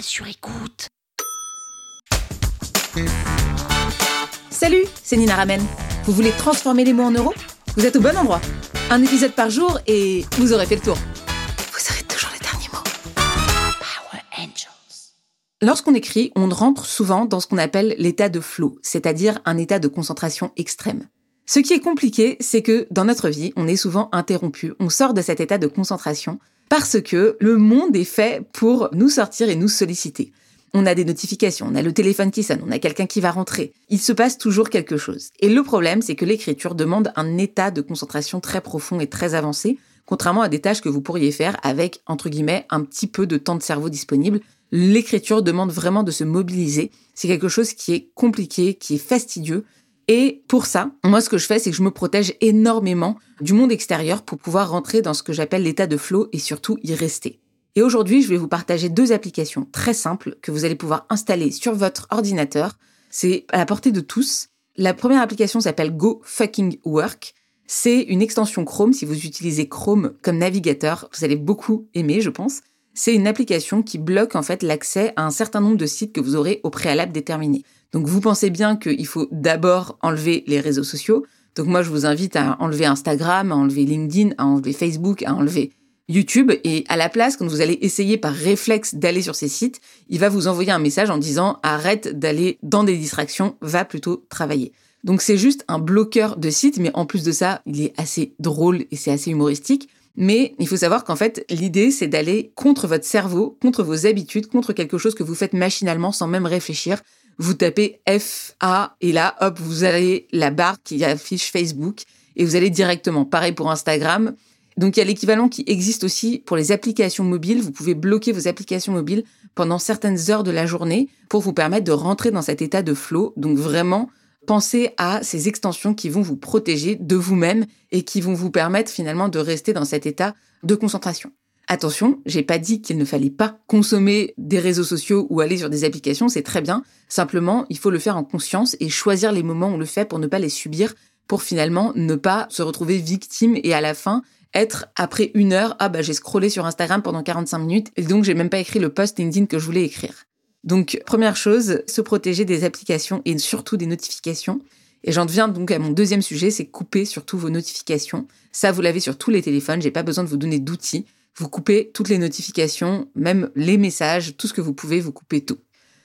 sur écoute. Salut, c'est Nina Ramen. Vous voulez transformer les mots en euros? Vous êtes au bon endroit. Un épisode par jour et vous aurez fait le tour. Vous aurez toujours les derniers mots. Power Angels. Lorsqu'on écrit, on rentre souvent dans ce qu'on appelle l'état de flow, c'est-à-dire un état de concentration extrême. Ce qui est compliqué, c'est que dans notre vie, on est souvent interrompu, on sort de cet état de concentration parce que le monde est fait pour nous sortir et nous solliciter. On a des notifications, on a le téléphone qui sonne, on a quelqu'un qui va rentrer. Il se passe toujours quelque chose. Et le problème, c'est que l'écriture demande un état de concentration très profond et très avancé, contrairement à des tâches que vous pourriez faire avec, entre guillemets, un petit peu de temps de cerveau disponible. L'écriture demande vraiment de se mobiliser. C'est quelque chose qui est compliqué, qui est fastidieux, et pour ça, moi, ce que je fais, c'est que je me protège énormément du monde extérieur pour pouvoir rentrer dans ce que j'appelle l'état de flow et surtout y rester. Et aujourd'hui, je vais vous partager deux applications très simples que vous allez pouvoir installer sur votre ordinateur. C'est à la portée de tous. La première application s'appelle Go Fucking Work. C'est une extension Chrome. Si vous utilisez Chrome comme navigateur, vous allez beaucoup aimer, je pense. C'est une application qui bloque en fait l'accès à un certain nombre de sites que vous aurez au préalable déterminé. Donc vous pensez bien qu'il faut d'abord enlever les réseaux sociaux. Donc moi je vous invite à enlever Instagram, à enlever LinkedIn, à enlever Facebook, à enlever YouTube et à la place, quand vous allez essayer par réflexe d'aller sur ces sites, il va vous envoyer un message en disant arrête d'aller dans des distractions, va plutôt travailler. Donc c'est juste un bloqueur de sites, mais en plus de ça, il est assez drôle et c'est assez humoristique. Mais il faut savoir qu'en fait, l'idée, c'est d'aller contre votre cerveau, contre vos habitudes, contre quelque chose que vous faites machinalement sans même réfléchir vous tapez FA et là, hop, vous avez la barre qui affiche Facebook et vous allez directement. Pareil pour Instagram. Donc il y a l'équivalent qui existe aussi pour les applications mobiles. Vous pouvez bloquer vos applications mobiles pendant certaines heures de la journée pour vous permettre de rentrer dans cet état de flow. Donc vraiment, pensez à ces extensions qui vont vous protéger de vous-même et qui vont vous permettre finalement de rester dans cet état de concentration. Attention, j'ai pas dit qu'il ne fallait pas consommer des réseaux sociaux ou aller sur des applications, c'est très bien. Simplement, il faut le faire en conscience et choisir les moments où on le fait pour ne pas les subir, pour finalement ne pas se retrouver victime et à la fin être après une heure, ah bah j'ai scrollé sur Instagram pendant 45 minutes et donc j'ai même pas écrit le post LinkedIn que je voulais écrire. Donc première chose, se protéger des applications et surtout des notifications. Et j'en viens donc à mon deuxième sujet, c'est couper surtout vos notifications. Ça, vous l'avez sur tous les téléphones, j'ai pas besoin de vous donner d'outils. Vous coupez toutes les notifications, même les messages, tout ce que vous pouvez, vous coupez tout.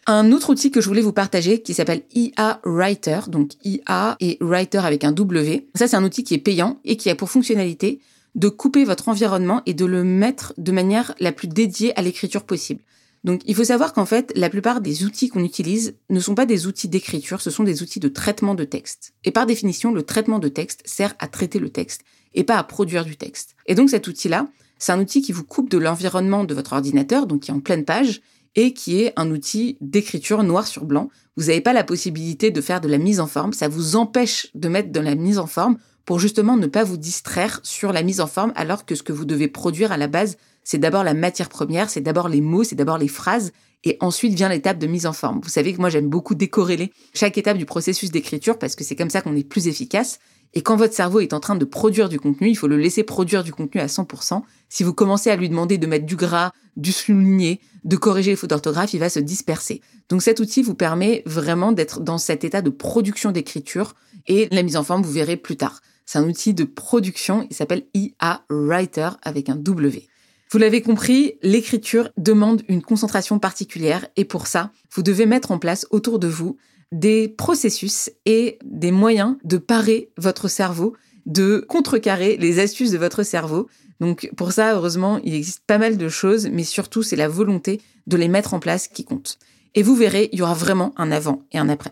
Un autre outil que je voulais vous partager qui s'appelle IA Writer, donc IA et Writer avec un W. Ça, c'est un outil qui est payant et qui a pour fonctionnalité de couper votre environnement et de le mettre de manière la plus dédiée à l'écriture possible. Donc il faut savoir qu'en fait, la plupart des outils qu'on utilise ne sont pas des outils d'écriture, ce sont des outils de traitement de texte. Et par définition, le traitement de texte sert à traiter le texte et pas à produire du texte. Et donc cet outil-là, c'est un outil qui vous coupe de l'environnement de votre ordinateur, donc qui est en pleine page, et qui est un outil d'écriture noir sur blanc. Vous n'avez pas la possibilité de faire de la mise en forme, ça vous empêche de mettre de la mise en forme pour justement ne pas vous distraire sur la mise en forme, alors que ce que vous devez produire à la base, c'est d'abord la matière première, c'est d'abord les mots, c'est d'abord les phrases, et ensuite vient l'étape de mise en forme. Vous savez que moi j'aime beaucoup décorréler chaque étape du processus d'écriture parce que c'est comme ça qu'on est plus efficace. Et quand votre cerveau est en train de produire du contenu, il faut le laisser produire du contenu à 100%. Si vous commencez à lui demander de mettre du gras, du souligner, de corriger les fautes d'orthographe, il va se disperser. Donc cet outil vous permet vraiment d'être dans cet état de production d'écriture et la mise en forme, vous verrez plus tard. C'est un outil de production, il s'appelle IA Writer avec un W. Vous l'avez compris, l'écriture demande une concentration particulière et pour ça, vous devez mettre en place autour de vous des processus et des moyens de parer votre cerveau, de contrecarrer les astuces de votre cerveau. Donc pour ça, heureusement, il existe pas mal de choses, mais surtout c'est la volonté de les mettre en place qui compte. Et vous verrez, il y aura vraiment un avant et un après.